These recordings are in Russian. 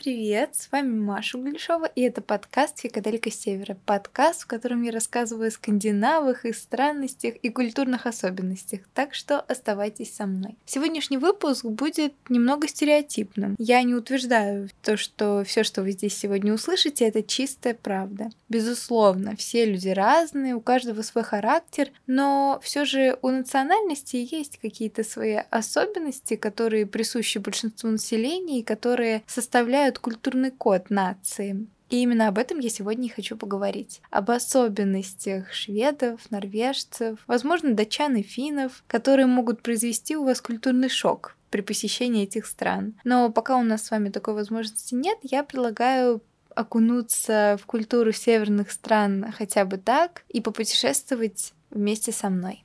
Привет! С вами Маша Углешова, и это подкаст «Фикаделька Севера». Подкаст, в котором я рассказываю о скандинавах, их странностях и культурных особенностях. Так что оставайтесь со мной. Сегодняшний выпуск будет немного стереотипным. Я не утверждаю то, что все, что вы здесь сегодня услышите, это чистая правда. Безусловно, все люди разные, у каждого свой характер, но все же у национальности есть какие-то свои особенности, которые присущи большинству населения и которые составляют составляют культурный код нации. И именно об этом я сегодня и хочу поговорить. Об особенностях шведов, норвежцев, возможно, датчан и финнов, которые могут произвести у вас культурный шок при посещении этих стран. Но пока у нас с вами такой возможности нет, я предлагаю окунуться в культуру северных стран хотя бы так и попутешествовать вместе со мной.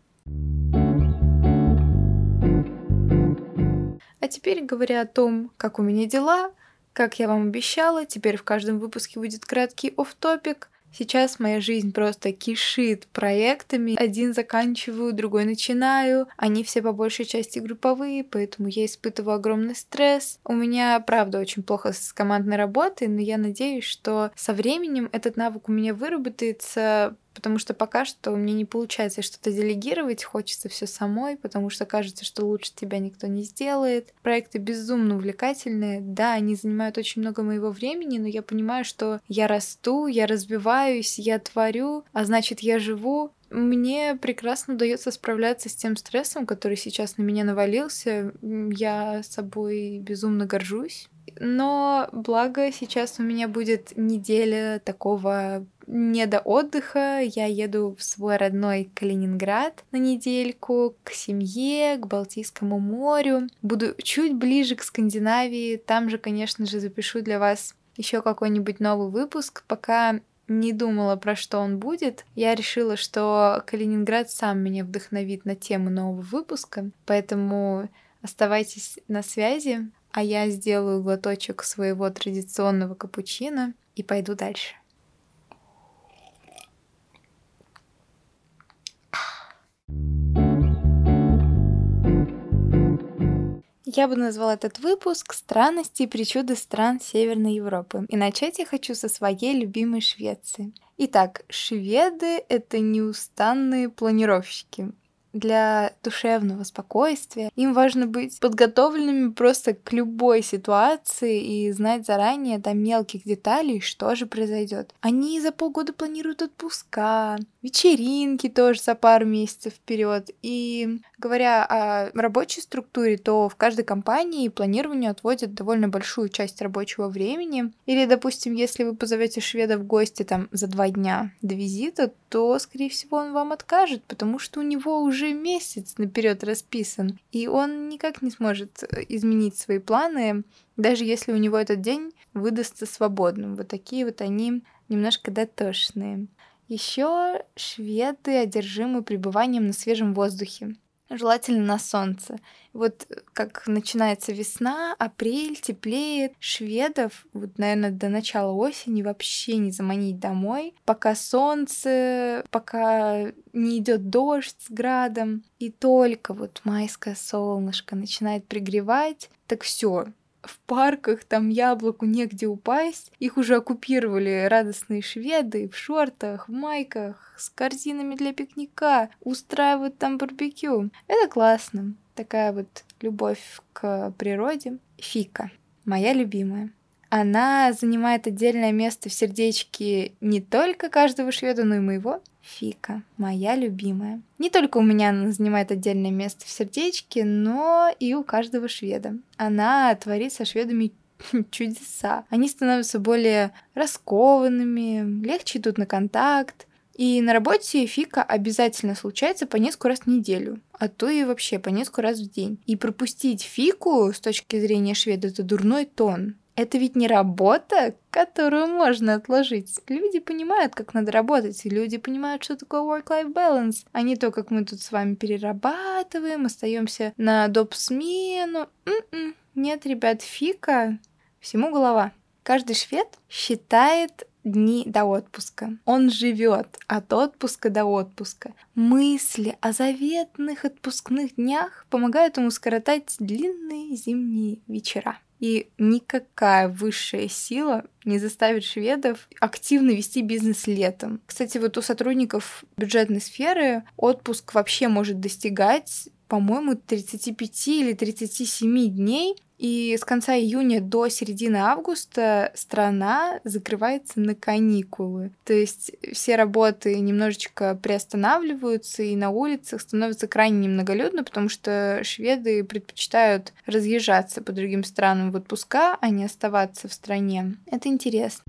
А теперь, говоря о том, как у меня дела, как я вам обещала, теперь в каждом выпуске будет краткий оф топик Сейчас моя жизнь просто кишит проектами. Один заканчиваю, другой начинаю. Они все по большей части групповые, поэтому я испытываю огромный стресс. У меня, правда, очень плохо с командной работой, но я надеюсь, что со временем этот навык у меня выработается потому что пока что меня не получается что-то делегировать, хочется все самой, потому что кажется, что лучше тебя никто не сделает. Проекты безумно увлекательные, да, они занимают очень много моего времени, но я понимаю, что я расту, я развиваюсь, я творю, а значит, я живу, мне прекрасно удается справляться с тем стрессом, который сейчас на меня навалился. Я собой безумно горжусь. Но благо сейчас у меня будет неделя такого не до отдыха. Я еду в свой родной Калининград на недельку к семье, к Балтийскому морю. Буду чуть ближе к Скандинавии. Там же, конечно же, запишу для вас еще какой-нибудь новый выпуск. Пока не думала, про что он будет. Я решила, что Калининград сам меня вдохновит на тему нового выпуска, поэтому оставайтесь на связи, а я сделаю глоточек своего традиционного капучино и пойду дальше. Я бы назвала этот выпуск «Странности и причуды стран Северной Европы». И начать я хочу со своей любимой Швеции. Итак, шведы — это неустанные планировщики для душевного спокойствия. Им важно быть подготовленными просто к любой ситуации и знать заранее до мелких деталей, что же произойдет. Они за полгода планируют отпуска, вечеринки тоже за пару месяцев вперед. И говоря о рабочей структуре, то в каждой компании планированию отводят довольно большую часть рабочего времени. Или, допустим, если вы позовете шведа в гости там за два дня до визита, то, скорее всего, он вам откажет, потому что у него уже месяц наперед расписан, и он никак не сможет э, изменить свои планы, даже если у него этот день выдастся свободным. Вот такие вот они немножко дотошные. Еще шведы одержимы пребыванием на свежем воздухе желательно на солнце. Вот как начинается весна, апрель, теплеет, шведов, вот, наверное, до начала осени вообще не заманить домой, пока солнце, пока не идет дождь с градом, и только вот майское солнышко начинает пригревать, так все, в парках, там яблоку негде упасть. Их уже оккупировали радостные шведы в шортах, в майках, с корзинами для пикника, устраивают там барбекю. Это классно. Такая вот любовь к природе. Фика, моя любимая. Она занимает отдельное место в сердечке не только каждого шведа, но и моего. Фика, моя любимая. Не только у меня она занимает отдельное место в сердечке, но и у каждого шведа. Она творит со шведами чудеса. Они становятся более раскованными, легче идут на контакт. И на работе фика обязательно случается по несколько раз в неделю, а то и вообще по несколько раз в день. И пропустить фику с точки зрения шведа это дурной тон. Это ведь не работа, которую можно отложить. Люди понимают, как надо работать, и люди понимают, что такое work-life balance, а не то, как мы тут с вами перерабатываем, остаемся на доп. смену. М-м. Нет, ребят, фика, всему голова. Каждый швед считает дни до отпуска. Он живет от отпуска до отпуска. Мысли о заветных отпускных днях помогают ему скоротать длинные зимние вечера. И никакая высшая сила не заставит шведов активно вести бизнес летом. Кстати, вот у сотрудников бюджетной сферы отпуск вообще может достигать по-моему, 35 или 37 дней, и с конца июня до середины августа страна закрывается на каникулы. То есть все работы немножечко приостанавливаются, и на улицах становится крайне немноголюдно, потому что шведы предпочитают разъезжаться по другим странам в отпуска, а не оставаться в стране. Это интересно.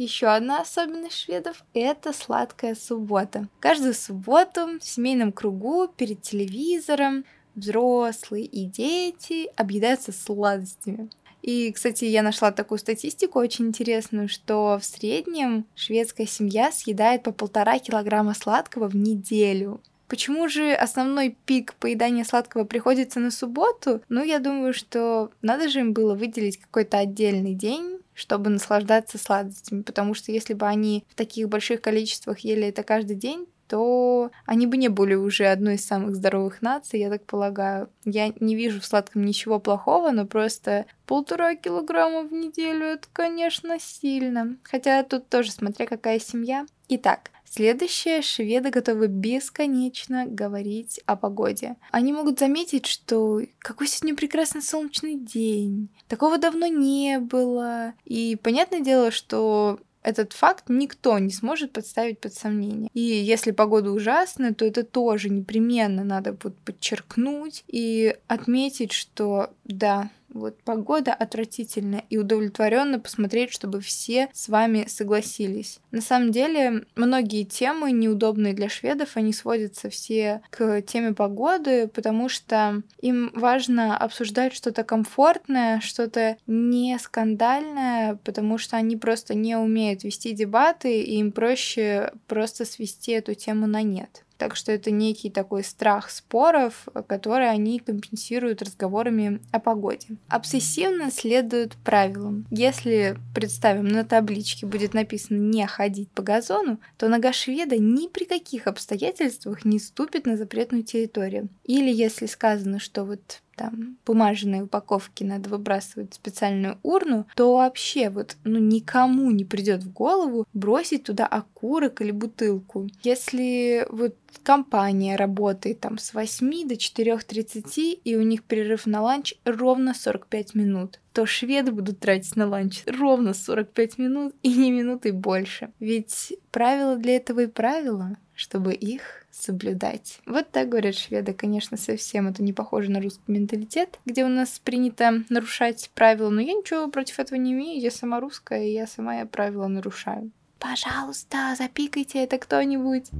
Еще одна особенность шведов – это сладкая суббота. Каждую субботу в семейном кругу перед телевизором взрослые и дети объедаются сладостями. И, кстати, я нашла такую статистику очень интересную, что в среднем шведская семья съедает по полтора килограмма сладкого в неделю. Почему же основной пик поедания сладкого приходится на субботу? Ну, я думаю, что надо же им было выделить какой-то отдельный день, чтобы наслаждаться сладостями, потому что если бы они в таких больших количествах ели это каждый день, то они бы не были уже одной из самых здоровых наций, я так полагаю. Я не вижу в сладком ничего плохого, но просто полтора килограмма в неделю — это, конечно, сильно. Хотя тут тоже смотря какая семья. Итак, Следующее, шведы готовы бесконечно говорить о погоде. Они могут заметить, что какой сегодня прекрасный солнечный день, такого давно не было. И понятное дело, что этот факт никто не сможет подставить под сомнение. И если погода ужасная, то это тоже непременно надо вот подчеркнуть и отметить, что да, вот погода отвратительная и удовлетворенно посмотреть, чтобы все с вами согласились. На самом деле, многие темы неудобные для шведов, они сводятся все к теме погоды, потому что им важно обсуждать что-то комфортное, что-то не скандальное, потому что они просто не умеют вести дебаты, и им проще просто свести эту тему на нет. Так что это некий такой страх споров, который они компенсируют разговорами о погоде. Обсессивно следуют правилам. Если, представим, на табличке будет написано «не ходить по газону», то нога шведа ни при каких обстоятельствах не ступит на запретную территорию. Или если сказано, что вот там бумажные упаковки надо выбрасывать в специальную урну, то вообще вот ну никому не придет в голову бросить туда окурок или бутылку. Если вот компания работает там с 8 до 4.30, и у них перерыв на ланч ровно 45 минут, то шведы будут тратить на ланч ровно 45 минут и не минуты больше. Ведь правила для этого и правила, чтобы их соблюдать. Вот так говорят шведы. Конечно, совсем это не похоже на русский менталитет, где у нас принято нарушать правила, но я ничего против этого не имею. Я сама русская, и я сама я правила нарушаю. Пожалуйста, запикайте это кто-нибудь.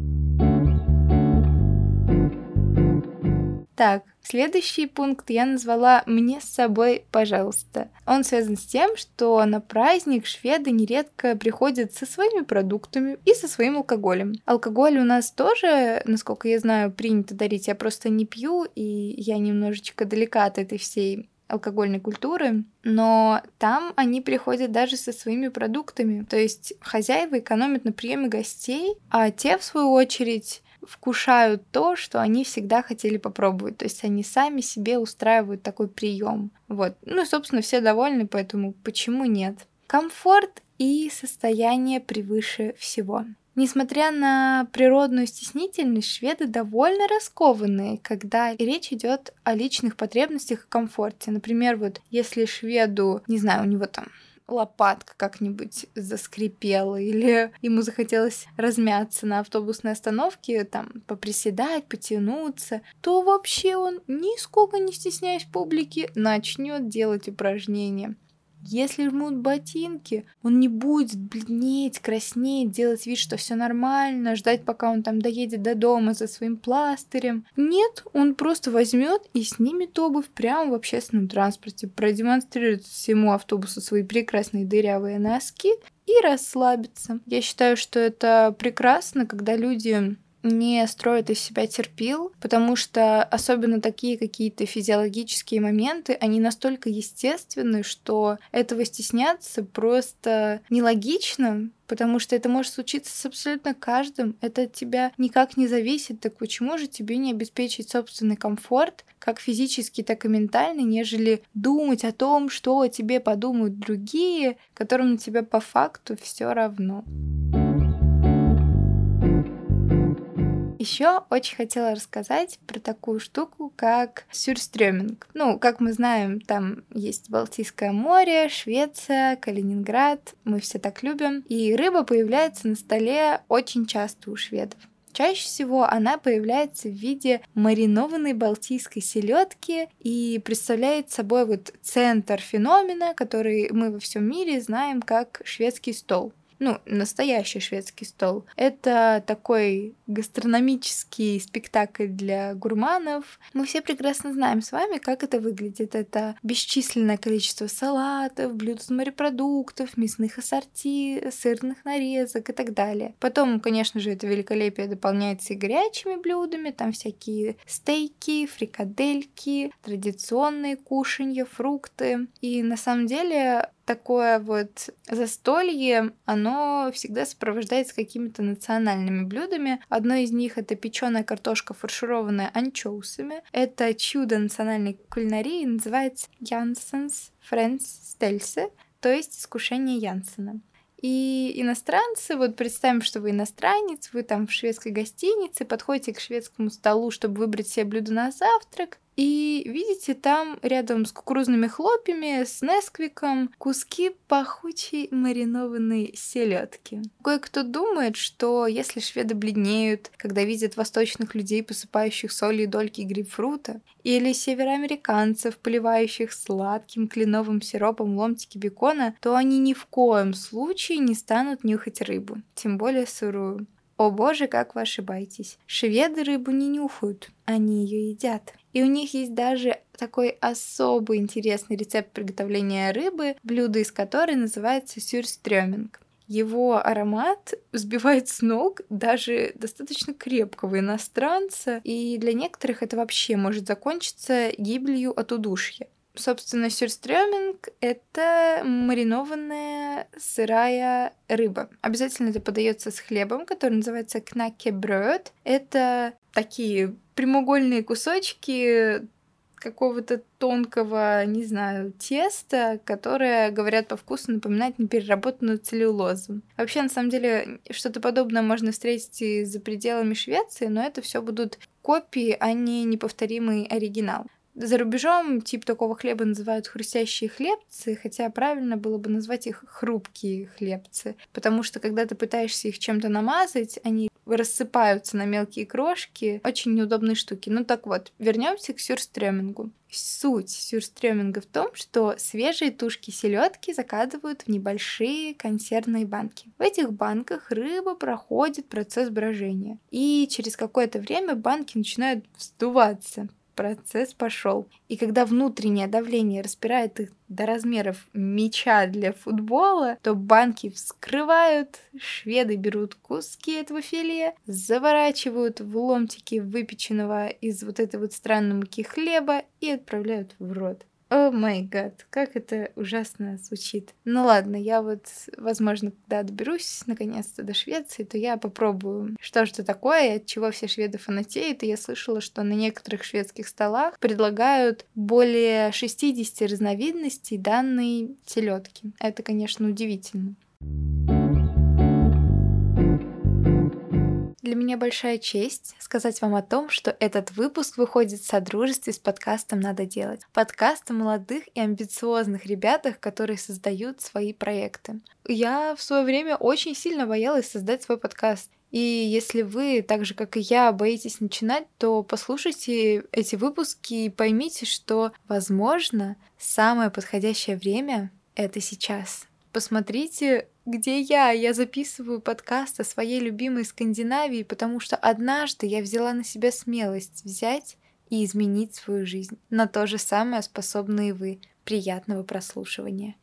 Так, следующий пункт я назвала «Мне с собой, пожалуйста». Он связан с тем, что на праздник шведы нередко приходят со своими продуктами и со своим алкоголем. Алкоголь у нас тоже, насколько я знаю, принято дарить. Я просто не пью, и я немножечко далека от этой всей алкогольной культуры, но там они приходят даже со своими продуктами. То есть хозяева экономят на приеме гостей, а те, в свою очередь, вкушают то, что они всегда хотели попробовать. То есть они сами себе устраивают такой прием. Вот. Ну собственно, все довольны, поэтому почему нет? Комфорт и состояние превыше всего. Несмотря на природную стеснительность, шведы довольно раскованные, когда речь идет о личных потребностях и комфорте. Например, вот если шведу, не знаю, у него там лопатка как-нибудь заскрипела, или ему захотелось размяться на автобусной остановке, там, поприседать, потянуться, то вообще он, нисколько не стесняясь публики, начнет делать упражнения. Если жмут ботинки, он не будет бледнеть, краснеть, делать вид, что все нормально, ждать, пока он там доедет до дома за своим пластырем. Нет, он просто возьмет и снимет обувь прямо в общественном транспорте, продемонстрирует всему автобусу свои прекрасные дырявые носки и расслабится. Я считаю, что это прекрасно, когда люди не строят из себя терпил, потому что особенно такие какие-то физиологические моменты, они настолько естественны, что этого стесняться просто нелогично, потому что это может случиться с абсолютно каждым, это от тебя никак не зависит, так почему же тебе не обеспечить собственный комфорт, как физический, так и ментальный, нежели думать о том, что о тебе подумают другие, которым на тебя по факту все равно. Еще очень хотела рассказать про такую штуку, как сюрстрёминг. Ну, как мы знаем, там есть Балтийское море, Швеция, Калининград. Мы все так любим. И рыба появляется на столе очень часто у шведов. Чаще всего она появляется в виде маринованной балтийской селедки и представляет собой вот центр феномена, который мы во всем мире знаем как шведский стол ну, настоящий шведский стол. Это такой гастрономический спектакль для гурманов. Мы все прекрасно знаем с вами, как это выглядит. Это бесчисленное количество салатов, блюд из морепродуктов, мясных ассорти, сырных нарезок и так далее. Потом, конечно же, это великолепие дополняется и горячими блюдами, там всякие стейки, фрикадельки, традиционные кушанья, фрукты. И на самом деле такое вот застолье, оно всегда сопровождается какими-то национальными блюдами. Одно из них это печеная картошка, фаршированная анчоусами. Это чудо национальной кулинарии, называется Янсенс Френс Стельсе, то есть искушение Янсена. И иностранцы, вот представим, что вы иностранец, вы там в шведской гостинице, подходите к шведскому столу, чтобы выбрать себе блюдо на завтрак, и видите там рядом с кукурузными хлопьями, с несквиком, куски пахучей маринованной селедки. Кое-кто думает, что если шведы бледнеют, когда видят восточных людей, посыпающих солью дольки грейпфрута, или североамериканцев, поливающих сладким кленовым сиропом ломтики бекона, то они ни в коем случае не станут нюхать рыбу, тем более сырую. О боже, как вы ошибаетесь. Шведы рыбу не нюхают, они ее едят. И у них есть даже такой особый интересный рецепт приготовления рыбы, блюдо из которой называется сюрстрёминг. Его аромат сбивает с ног даже достаточно крепкого иностранца, и для некоторых это вообще может закончиться гибелью от удушья. Собственно, сюрстрёминг — это маринованная сырая рыба. Обязательно это подается с хлебом, который называется кнакебрёд. Это такие прямоугольные кусочки какого-то тонкого, не знаю, теста, которое, говорят по вкусу, напоминает непереработанную целлюлозу. Вообще, на самом деле, что-то подобное можно встретить и за пределами Швеции, но это все будут копии, а не неповторимый оригинал. За рубежом тип такого хлеба называют хрустящие хлебцы, хотя правильно было бы назвать их хрупкие хлебцы, потому что когда ты пытаешься их чем-то намазать, они рассыпаются на мелкие крошки. Очень неудобные штуки. Ну так вот, вернемся к сюрстремингу. Суть сюрстреминга в том, что свежие тушки селедки закатывают в небольшие консервные банки. В этих банках рыба проходит процесс брожения. И через какое-то время банки начинают вздуваться процесс пошел. И когда внутреннее давление распирает их до размеров мяча для футбола, то банки вскрывают, шведы берут куски этого филе, заворачивают в ломтики выпеченного из вот этой вот странной муки хлеба и отправляют в рот. О май гад, как это ужасно звучит. Ну ладно, я вот, возможно, когда доберусь наконец-то до Швеции, то я попробую, что же это такое от чего все шведы фанатеют. И я слышала, что на некоторых шведских столах предлагают более 60 разновидностей данной селедки. Это, конечно, удивительно. Для меня большая честь сказать вам о том, что этот выпуск выходит в содружестве с подкастом «Надо делать». Подкаст о молодых и амбициозных ребятах, которые создают свои проекты. Я в свое время очень сильно боялась создать свой подкаст. И если вы, так же как и я, боитесь начинать, то послушайте эти выпуски и поймите, что, возможно, самое подходящее время — это сейчас. Посмотрите где я? Я записываю подкаст о своей любимой Скандинавии, потому что однажды я взяла на себя смелость взять и изменить свою жизнь. На то же самое способны и вы. Приятного прослушивания.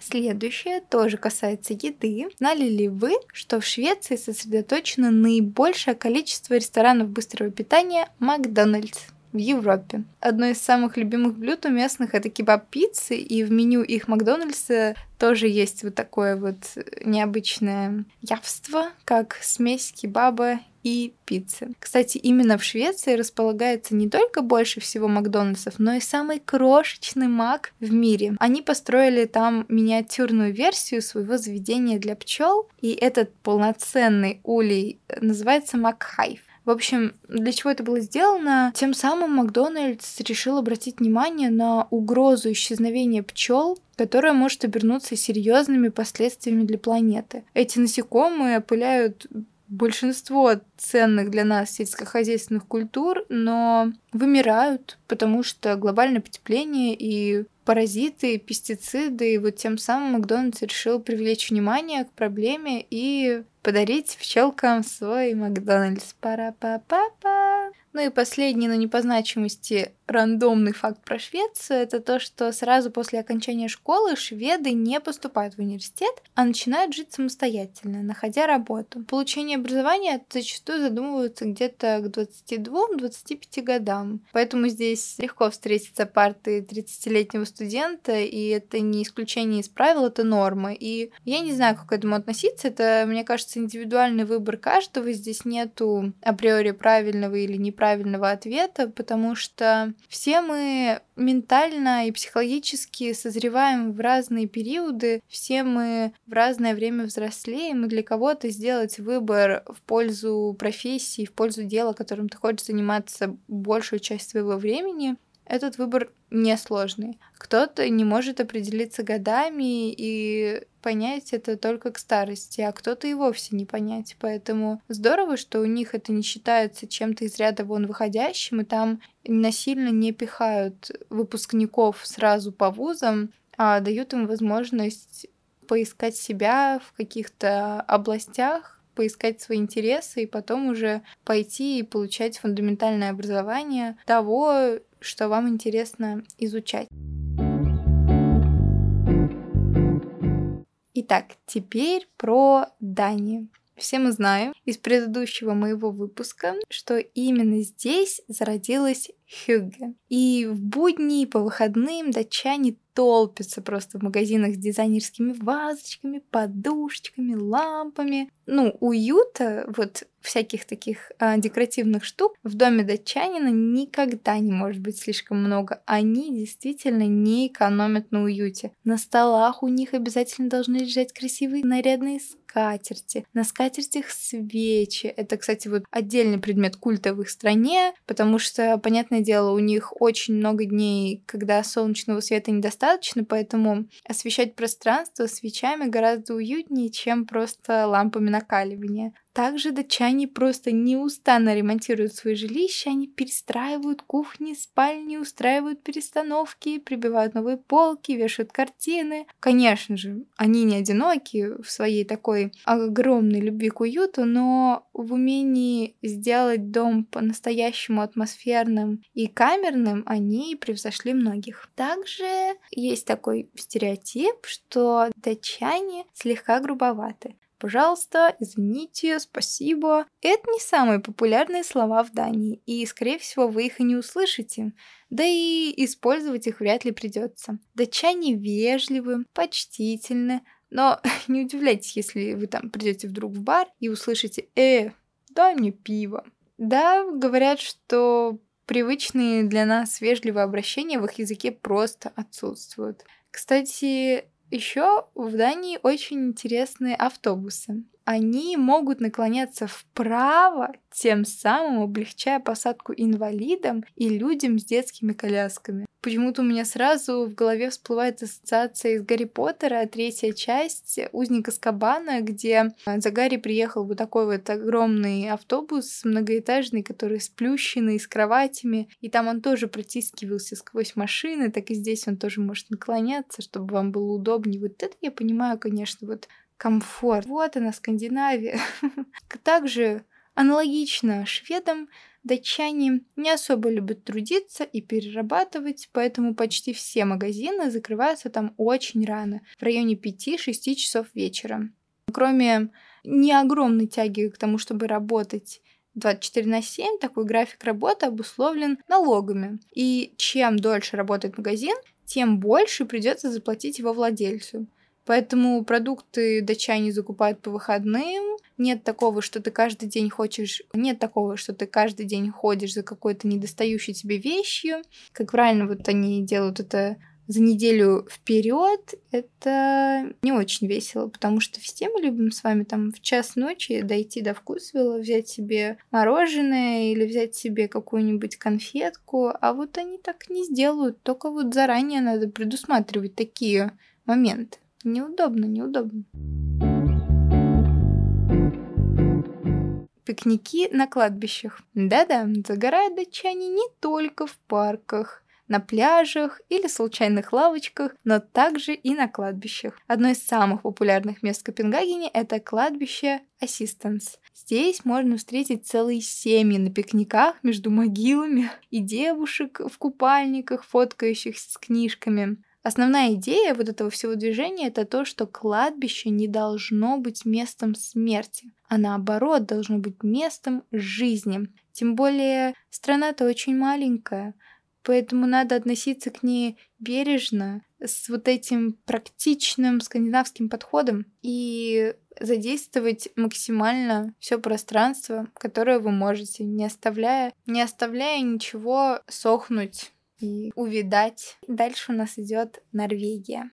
Следующее тоже касается еды. Знали ли вы, что в Швеции сосредоточено наибольшее количество ресторанов быстрого питания Макдональдс? В Европе. Одно из самых любимых блюд у местных это кебаб-пиццы, и в меню их Макдональдса тоже есть вот такое вот необычное явство, как смесь кебаба и пиццы. Кстати, именно в Швеции располагается не только больше всего Макдональдсов, но и самый крошечный Мак в мире. Они построили там миниатюрную версию своего заведения для пчел, и этот полноценный улей называется Макхайв. В общем, для чего это было сделано? Тем самым Макдональдс решил обратить внимание на угрозу исчезновения пчел, которая может обернуться серьезными последствиями для планеты. Эти насекомые опыляют большинство ценных для нас сельскохозяйственных культур, но вымирают, потому что глобальное потепление и паразиты, пестициды, и вот тем самым Макдональдс решил привлечь внимание к проблеме и подарить пчелкам свой Макдональдс. Пара-па-па-па. Ну и последний, но не по значимости, рандомный факт про Швецию, это то, что сразу после окончания школы шведы не поступают в университет, а начинают жить самостоятельно, находя работу. Получение образования зачастую задумываются где-то к 22-25 годам. Поэтому здесь легко встретиться парты 30-летнего студента, и это не исключение из правил, это норма. И я не знаю, как к этому относиться, это, мне кажется, индивидуальный выбор каждого, здесь нету априори правильного или неправильного правильного ответа, потому все мы ментально и психологически созреваем в разные периоды, все мы в разное время взрослеем, и для кого-то сделать выбор в пользу профессии, в пользу дела, которым ты хочешь заниматься большую часть своего времени, этот выбор несложный. Кто-то не может определиться годами и понять это только к старости, а кто-то и вовсе не понять. Поэтому здорово, что у них это не считается чем-то из ряда вон выходящим, и там насильно не пихают выпускников сразу по вузам, а дают им возможность поискать себя в каких-то областях, поискать свои интересы и потом уже пойти и получать фундаментальное образование того, что вам интересно изучать. Итак, теперь про Данию. Все мы знаем из предыдущего моего выпуска, что именно здесь зародилась Хюгге. И в будни, по выходным датчане толпятся просто в магазинах с дизайнерскими вазочками, подушечками, лампами. Ну, уюта, вот всяких таких а, декоративных штук в доме датчанина никогда не может быть слишком много. Они действительно не экономят на уюте. На столах у них обязательно должны лежать красивые нарядные скатерти. На скатертях свечи. Это, кстати, вот отдельный предмет культа в их стране, потому что, понятное дело, у них очень много дней, когда солнечного света недостаточно, поэтому освещать пространство свечами гораздо уютнее, чем просто лампами накаливания. Также датчане просто неустанно ремонтируют свои жилища, они перестраивают кухни, спальни, устраивают перестановки, прибивают новые полки, вешают картины. Конечно же, они не одиноки в своей такой огромной любви к уюту, но в умении сделать дом по-настоящему атмосферным и камерным они превзошли многих. Также есть такой стереотип, что датчане слегка грубоваты. Пожалуйста, извините, спасибо. Это не самые популярные слова в Дании, и, скорее всего, вы их и не услышите. Да и использовать их вряд ли придется. Датчане вежливы, почтительны, но не удивляйтесь, если вы там придете вдруг в бар и услышите «Э, дай мне пиво». Да, говорят, что привычные для нас вежливые обращения в их языке просто отсутствуют. Кстати, еще в Дании очень интересные автобусы. Они могут наклоняться вправо, тем самым облегчая посадку инвалидам и людям с детскими колясками. Почему-то у меня сразу в голове всплывает ассоциация из Гарри Поттера, третья часть «Узник Аскабана», где за Гарри приехал вот такой вот огромный автобус многоэтажный, который сплющенный, с кроватями, и там он тоже протискивался сквозь машины, так и здесь он тоже может наклоняться, чтобы вам было удобнее. Вот это я понимаю, конечно, вот комфорт. Вот она, Скандинавия. Также аналогично шведам датчане не особо любят трудиться и перерабатывать, поэтому почти все магазины закрываются там очень рано, в районе 5-6 часов вечера. Кроме не огромной тяги к тому, чтобы работать 24 на 7 такой график работы обусловлен налогами. И чем дольше работает магазин, тем больше придется заплатить его владельцу. Поэтому продукты датчане закупают по выходным. Нет такого, что ты каждый день хочешь... Нет такого, что ты каждый день ходишь за какой-то недостающей тебе вещью. Как правильно вот они делают это за неделю вперед, это не очень весело, потому что все мы любим с вами там в час ночи дойти до вкусвилла, взять себе мороженое или взять себе какую-нибудь конфетку, а вот они так не сделают, только вот заранее надо предусматривать такие моменты. Неудобно, неудобно. Пикники на кладбищах. Да-да, загорают датчане не только в парках на пляжах или случайных лавочках, но также и на кладбищах. Одно из самых популярных мест в Копенгагене – это кладбище Ассистенс. Здесь можно встретить целые семьи на пикниках между могилами и девушек в купальниках, фоткающихся с книжками. Основная идея вот этого всего движения это то, что кладбище не должно быть местом смерти, а наоборот должно быть местом жизни. Тем более страна-то очень маленькая, Поэтому надо относиться к ней бережно, с вот этим практичным скандинавским подходом и задействовать максимально все пространство, которое вы можете, не оставляя, не оставляя ничего сохнуть и увидать. Дальше у нас идет Норвегия.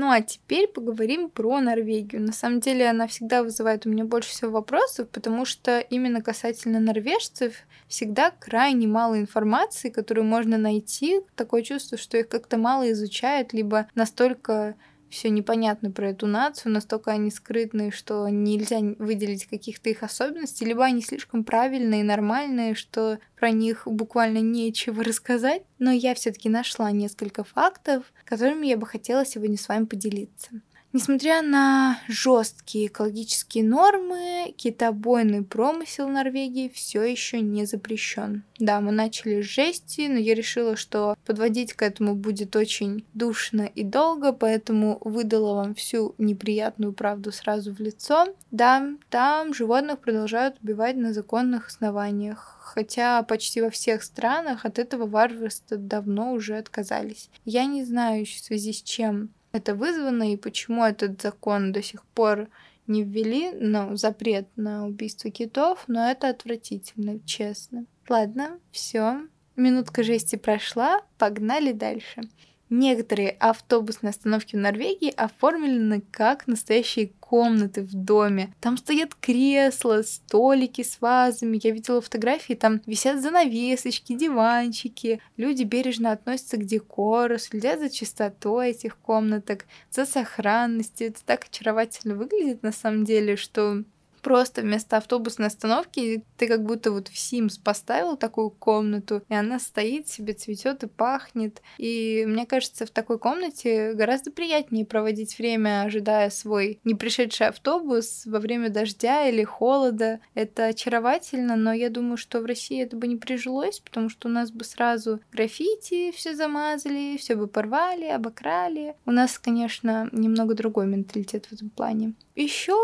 Ну а теперь поговорим про Норвегию. На самом деле она всегда вызывает у меня больше всего вопросов, потому что именно касательно норвежцев всегда крайне мало информации, которую можно найти. Такое чувство, что их как-то мало изучают, либо настолько все непонятно про эту нацию, настолько они скрытные, что нельзя выделить каких-то их особенностей, либо они слишком правильные и нормальные, что про них буквально нечего рассказать. Но я все-таки нашла несколько фактов, которыми я бы хотела сегодня с вами поделиться. Несмотря на жесткие экологические нормы, китобойный промысел Норвегии все еще не запрещен. Да, мы начали с жести, но я решила, что подводить к этому будет очень душно и долго, поэтому выдала вам всю неприятную правду сразу в лицо. Да, там животных продолжают убивать на законных основаниях хотя почти во всех странах от этого варварства давно уже отказались. Я не знаю, в связи с чем это вызвано и почему этот закон до сих пор не ввели, ну, запрет на убийство китов, но это отвратительно, честно. Ладно, все. Минутка жести прошла, погнали дальше. Некоторые автобусные остановки в Норвегии оформлены как настоящие комнаты в доме. Там стоят кресла, столики с вазами. Я видела фотографии, там висят занавесочки, диванчики. Люди бережно относятся к декору, следят за чистотой этих комнаток, за сохранностью. Это так очаровательно выглядит на самом деле, что просто вместо автобусной остановки ты как будто вот в Sims поставил такую комнату, и она стоит себе, цветет и пахнет. И мне кажется, в такой комнате гораздо приятнее проводить время, ожидая свой не пришедший автобус во время дождя или холода. Это очаровательно, но я думаю, что в России это бы не прижилось, потому что у нас бы сразу граффити все замазали, все бы порвали, обокрали. У нас, конечно, немного другой менталитет в этом плане. Еще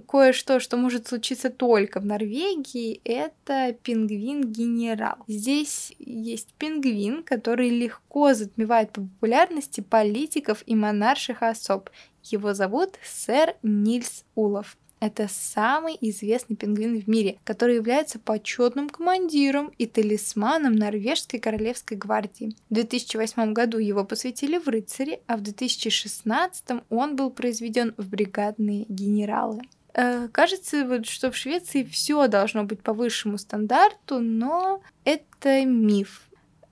кое-что, что может случиться только в Норвегии, это пингвин-генерал. Здесь есть пингвин, который легко затмевает по популярности политиков и монарших особ. Его зовут сэр Нильс Улов. Это самый известный пингвин в мире, который является почетным командиром и талисманом Норвежской королевской гвардии. В 2008 году его посвятили в рыцари, а в 2016 он был произведен в бригадные генералы. Э, кажется, вот, что в Швеции все должно быть по высшему стандарту, но это миф.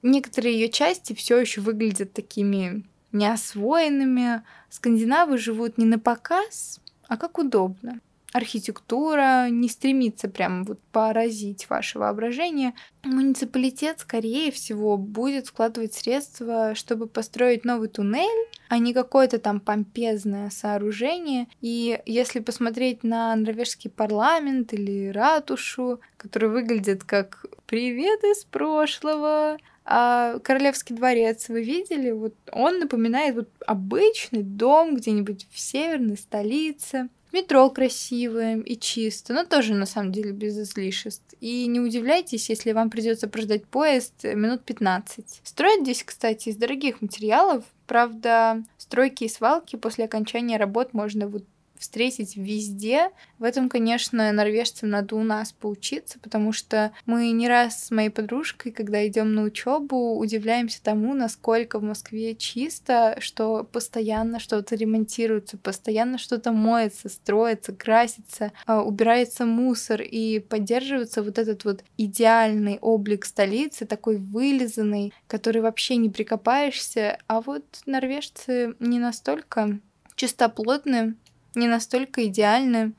Некоторые ее части все еще выглядят такими неосвоенными. Скандинавы живут не на показ, а как удобно. Архитектура не стремится прям вот поразить ваше воображение. Муниципалитет, скорее всего, будет вкладывать средства, чтобы построить новый туннель, а не какое-то там помпезное сооружение. И если посмотреть на норвежский парламент или ратушу, который выглядит как «Привет из прошлого», а Королевский дворец вы видели? Вот он напоминает вот обычный дом где-нибудь в северной столице. Метро красивое и чисто, но тоже на самом деле без излишеств. И не удивляйтесь, если вам придется прождать поезд минут 15. Строят здесь, кстати, из дорогих материалов. Правда, стройки и свалки после окончания работ можно вот встретить везде. В этом, конечно, норвежцам надо у нас поучиться, потому что мы не раз с моей подружкой, когда идем на учебу, удивляемся тому, насколько в Москве чисто, что постоянно что-то ремонтируется, постоянно что-то моется, строится, красится, а, убирается мусор и поддерживается вот этот вот идеальный облик столицы, такой вылизанный, который вообще не прикопаешься. А вот норвежцы не настолько чистоплотны, не настолько идеальны.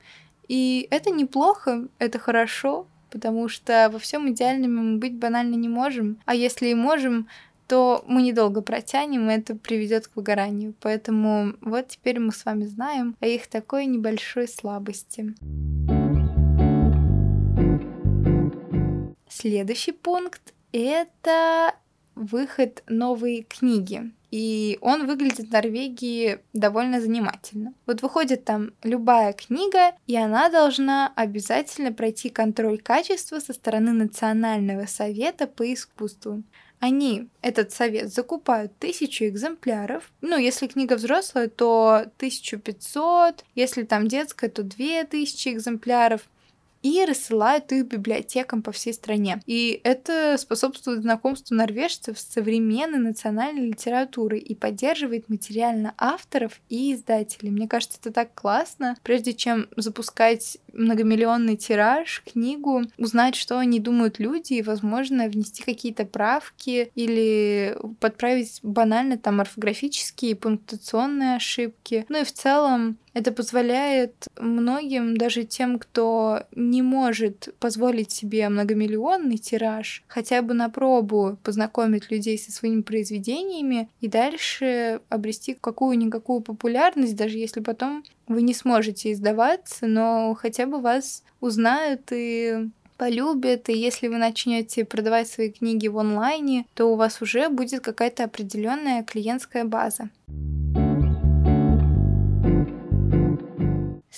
И это неплохо, это хорошо, потому что во всем идеальными мы быть банально не можем. А если и можем, то мы недолго протянем, и это приведет к выгоранию. Поэтому вот теперь мы с вами знаем о их такой небольшой слабости. Следующий пункт — это выход новой книги и он выглядит в Норвегии довольно занимательно. Вот выходит там любая книга, и она должна обязательно пройти контроль качества со стороны Национального совета по искусству. Они, этот совет, закупают тысячу экземпляров. Ну, если книга взрослая, то 1500, если там детская, то 2000 экземпляров и рассылают их библиотекам по всей стране. И это способствует знакомству норвежцев с современной национальной литературой и поддерживает материально авторов и издателей. Мне кажется, это так классно. Прежде чем запускать многомиллионный тираж, книгу, узнать, что они думают люди, и, возможно, внести какие-то правки или подправить банально там орфографические и пунктуационные ошибки. Ну и в целом это позволяет многим, даже тем, кто не может позволить себе многомиллионный тираж, хотя бы на пробу познакомить людей со своими произведениями и дальше обрести какую-никакую популярность, даже если потом вы не сможете издаваться, но хотя бы вас узнают и полюбят, и если вы начнете продавать свои книги в онлайне, то у вас уже будет какая-то определенная клиентская база.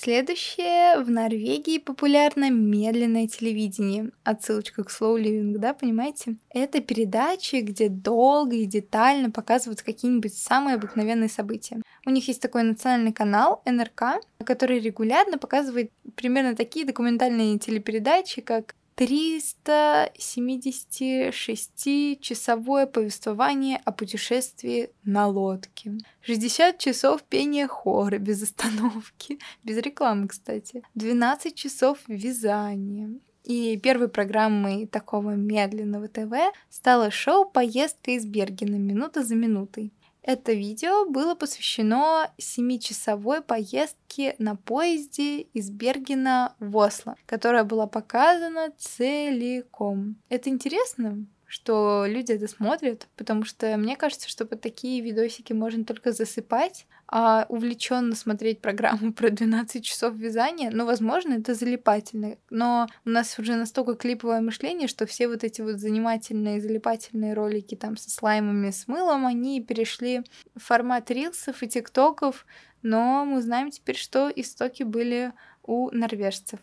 Следующее. В Норвегии популярно медленное телевидение. Отсылочка к Slow Living, да, понимаете? Это передачи, где долго и детально показывают какие-нибудь самые обыкновенные события. У них есть такой национальный канал НРК, который регулярно показывает примерно такие документальные телепередачи, как 376-часовое повествование о путешествии на лодке. 60 часов пения хора без остановки, без рекламы, кстати. 12 часов вязания. И первой программой такого медленного ТВ стало шоу «Поездка из Бергена. Минута за минутой». Это видео было посвящено 7-часовой поездке на поезде из Бергена в Осло, которая была показана целиком. Это интересно? что люди это смотрят, потому что мне кажется, что под такие видосики можно только засыпать, а увлеченно смотреть программу про 12 часов вязания, ну, возможно, это залипательно, но у нас уже настолько клиповое мышление, что все вот эти вот занимательные, залипательные ролики там со слаймами, с мылом, они перешли в формат рилсов и тиктоков, но мы знаем теперь, что истоки были у норвежцев.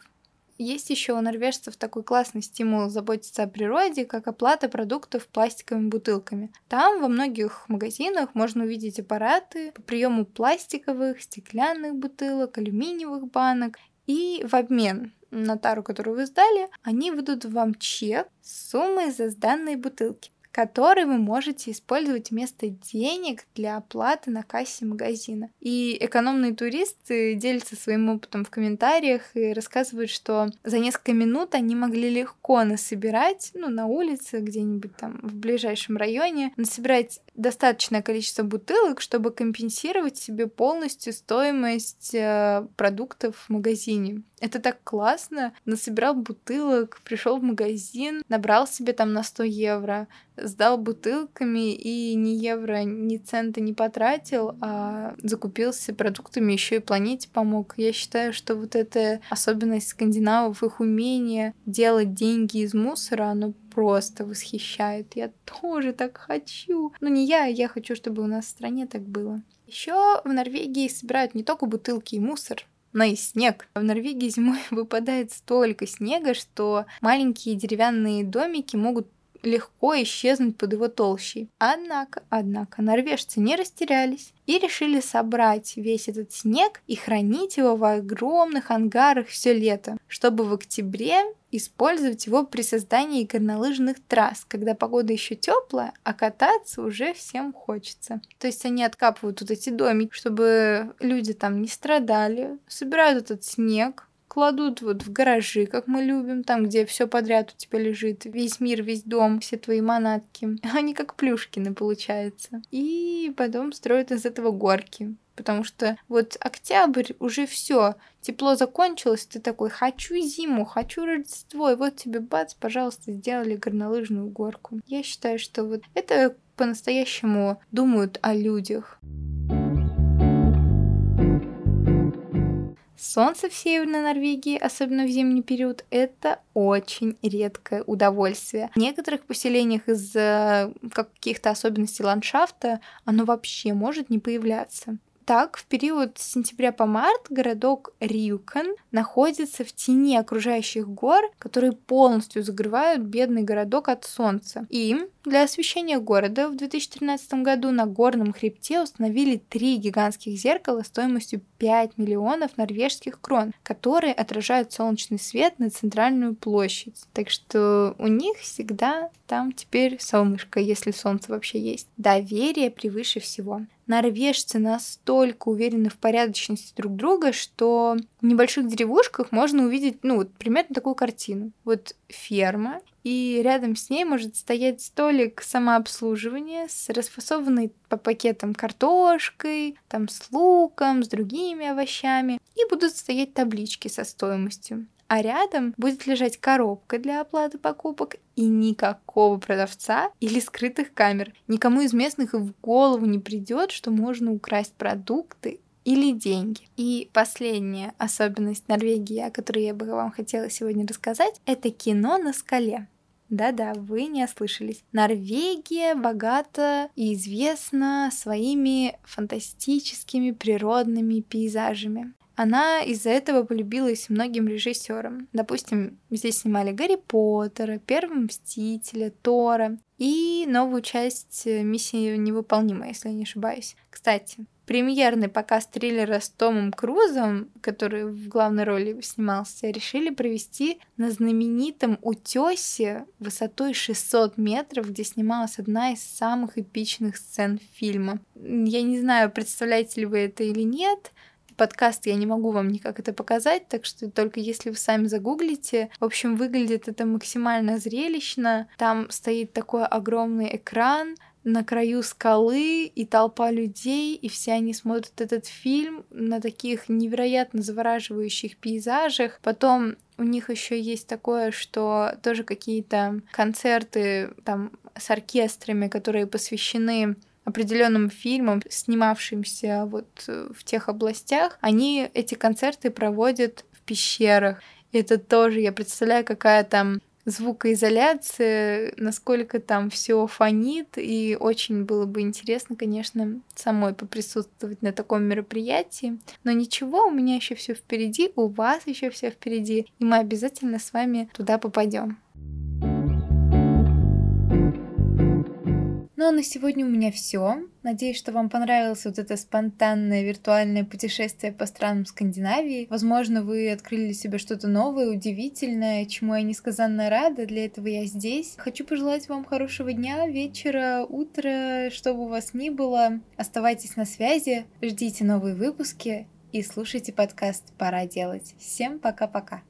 Есть еще у норвежцев такой классный стимул заботиться о природе, как оплата продуктов пластиковыми бутылками. Там во многих магазинах можно увидеть аппараты по приему пластиковых, стеклянных бутылок, алюминиевых банок. И в обмен на тару, которую вы сдали, они выдадут вам чек с суммой за сданные бутылки который вы можете использовать вместо денег для оплаты на кассе магазина. И экономные туристы делятся своим опытом в комментариях и рассказывают, что за несколько минут они могли легко насобирать, ну, на улице, где-нибудь там в ближайшем районе, насобирать достаточное количество бутылок, чтобы компенсировать себе полностью стоимость э, продуктов в магазине. Это так классно. Насобирал бутылок, пришел в магазин, набрал себе там на 100 евро, сдал бутылками и ни евро, ни цента не потратил, а закупился продуктами, еще и планете помог. Я считаю, что вот эта особенность скандинавов, их умение делать деньги из мусора, оно просто восхищает. Я тоже так хочу. Ну не я, я хочу, чтобы у нас в стране так было. Еще в Норвегии собирают не только бутылки и мусор, но и снег. В Норвегии зимой выпадает столько снега, что маленькие деревянные домики могут легко исчезнуть под его толщей. Однако, однако, норвежцы не растерялись и решили собрать весь этот снег и хранить его в огромных ангарах все лето, чтобы в октябре использовать его при создании горнолыжных трасс, когда погода еще теплая, а кататься уже всем хочется. То есть они откапывают вот эти домики, чтобы люди там не страдали, собирают этот снег, кладут вот в гаражи, как мы любим, там, где все подряд у тебя лежит, весь мир, весь дом, все твои манатки. Они как плюшкины, получается. И потом строят из этого горки. Потому что вот октябрь уже все, тепло закончилось, ты такой, хочу зиму, хочу Рождество, и вот тебе бац, пожалуйста, сделали горнолыжную горку. Я считаю, что вот это по-настоящему думают о людях. Солнце в Северной Норвегии, особенно в зимний период, это очень редкое удовольствие. В некоторых поселениях из-за каких-то особенностей ландшафта оно вообще может не появляться. Так, в период с сентября по март городок Рюкан находится в тени окружающих гор, которые полностью закрывают бедный городок от солнца. И для освещения города в 2013 году на горном хребте установили три гигантских зеркала стоимостью 5 миллионов норвежских крон, которые отражают солнечный свет на центральную площадь. Так что у них всегда там теперь солнышко, если солнце вообще есть. Доверие превыше всего. Норвежцы настолько уверены в порядочности друг друга, что в небольших деревушках можно увидеть, ну, вот примерно такую картину. Вот ферма, и рядом с ней может стоять столик самообслуживания с расфасованной по пакетам картошкой, там с луком, с другими овощами, и будут стоять таблички со стоимостью. А рядом будет лежать коробка для оплаты покупок и никакого продавца или скрытых камер. Никому из местных и в голову не придет, что можно украсть продукты или деньги. И последняя особенность Норвегии, о которой я бы вам хотела сегодня рассказать, это кино на скале. Да-да, вы не ослышались. Норвегия богата и известна своими фантастическими природными пейзажами. Она из-за этого полюбилась многим режиссерам. Допустим, здесь снимали Гарри Поттера, Первого Мстителя, Тора и новую часть «Миссии невыполнима», если я не ошибаюсь. Кстати, премьерный показ триллера с Томом Крузом, который в главной роли снимался, решили провести на знаменитом утесе высотой 600 метров, где снималась одна из самых эпичных сцен фильма. Я не знаю, представляете ли вы это или нет, подкаст я не могу вам никак это показать, так что только если вы сами загуглите. В общем, выглядит это максимально зрелищно. Там стоит такой огромный экран, на краю скалы и толпа людей, и все они смотрят этот фильм на таких невероятно завораживающих пейзажах. Потом у них еще есть такое, что тоже какие-то концерты там с оркестрами, которые посвящены определенным фильмам, снимавшимся вот в тех областях, они эти концерты проводят в пещерах. И это тоже, я представляю, какая там звукоизоляция, насколько там все фонит, и очень было бы интересно, конечно, самой поприсутствовать на таком мероприятии. Но ничего, у меня еще все впереди, у вас еще все впереди, и мы обязательно с вами туда попадем. Ну а на сегодня у меня все. Надеюсь, что вам понравилось вот это спонтанное виртуальное путешествие по странам Скандинавии. Возможно, вы открыли для себя что-то новое, удивительное, чему я несказанно рада. Для этого я здесь. Хочу пожелать вам хорошего дня, вечера, утра, что бы у вас ни было. Оставайтесь на связи, ждите новые выпуски и слушайте подкаст «Пора делать». Всем пока-пока.